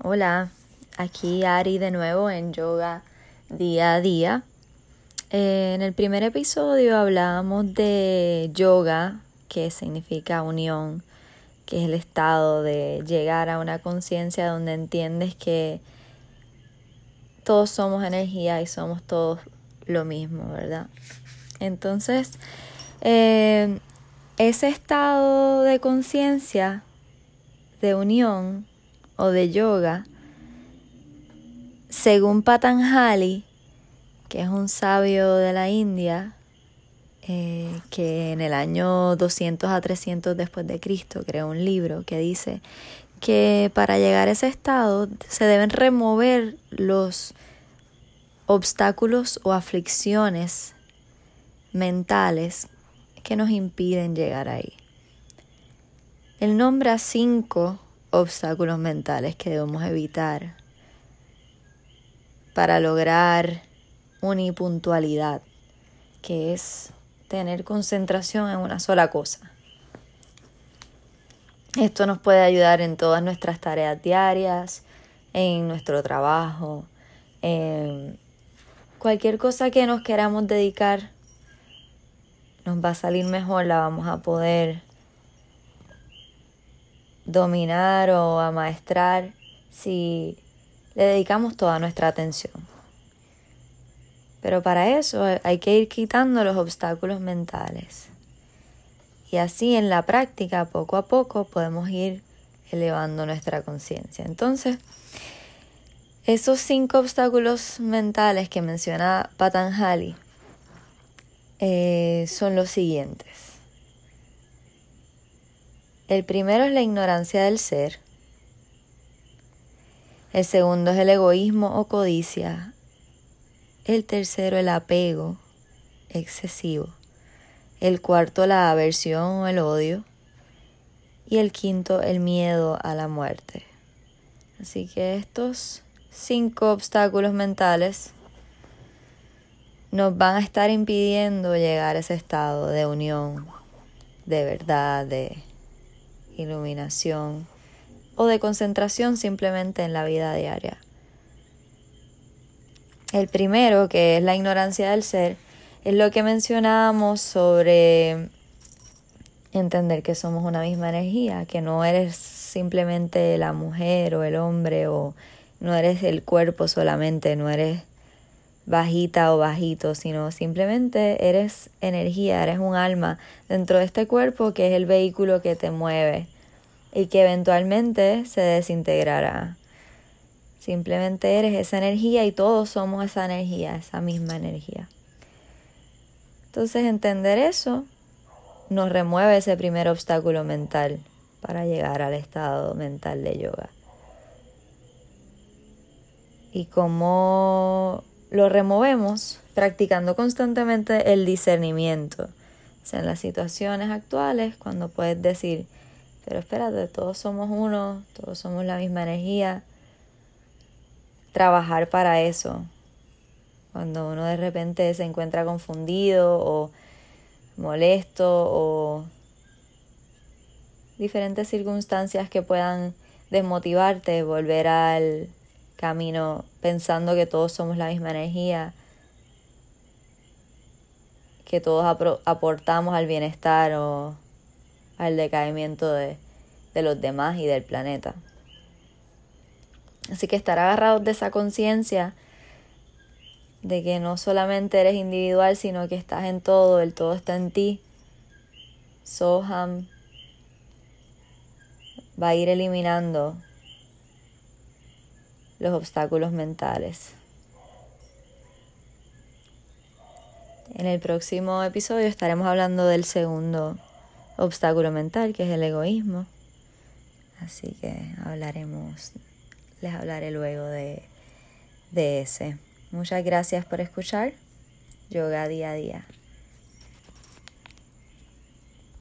Hola, aquí Ari de nuevo en Yoga Día a Día. Eh, en el primer episodio hablábamos de yoga, que significa unión, que es el estado de llegar a una conciencia donde entiendes que todos somos energía y somos todos lo mismo, ¿verdad? Entonces, eh, ese estado de conciencia, de unión o de yoga, según Patanjali, que es un sabio de la India, eh, que en el año 200 a 300 después de Cristo creó un libro que dice que para llegar a ese estado se deben remover los obstáculos o aflicciones mentales que nos impiden llegar ahí. Él nombra cinco obstáculos mentales que debemos evitar para lograr unipuntualidad, que es tener concentración en una sola cosa. Esto nos puede ayudar en todas nuestras tareas diarias, en nuestro trabajo, en cualquier cosa que nos queramos dedicar nos va a salir mejor, la vamos a poder dominar o amaestrar si le dedicamos toda nuestra atención. Pero para eso hay que ir quitando los obstáculos mentales. Y así en la práctica, poco a poco, podemos ir elevando nuestra conciencia. Entonces, esos cinco obstáculos mentales que menciona Patanjali eh, son los siguientes. El primero es la ignorancia del ser. El segundo es el egoísmo o codicia. El tercero el apego excesivo. El cuarto la aversión o el odio. Y el quinto el miedo a la muerte. Así que estos cinco obstáculos mentales nos van a estar impidiendo llegar a ese estado de unión, de verdad, de iluminación o de concentración simplemente en la vida diaria. El primero, que es la ignorancia del ser, es lo que mencionábamos sobre entender que somos una misma energía, que no eres simplemente la mujer o el hombre o no eres el cuerpo solamente, no eres bajita o bajito, sino simplemente eres energía, eres un alma dentro de este cuerpo que es el vehículo que te mueve y que eventualmente se desintegrará. Simplemente eres esa energía y todos somos esa energía, esa misma energía. Entonces entender eso nos remueve ese primer obstáculo mental para llegar al estado mental de yoga. Y cómo lo removemos practicando constantemente el discernimiento. O sea, en las situaciones actuales, cuando puedes decir, pero espérate, todos somos uno, todos somos la misma energía, trabajar para eso. Cuando uno de repente se encuentra confundido o molesto o diferentes circunstancias que puedan desmotivarte, volver al camino pensando que todos somos la misma energía, que todos aportamos al bienestar o al decaimiento de, de los demás y del planeta. Así que estar agarrados de esa conciencia de que no solamente eres individual, sino que estás en todo, el todo está en ti. Soham va a ir eliminando los obstáculos mentales. En el próximo episodio estaremos hablando del segundo obstáculo mental, que es el egoísmo. Así que hablaremos, les hablaré luego de, de ese. Muchas gracias por escuchar. Yoga día a día.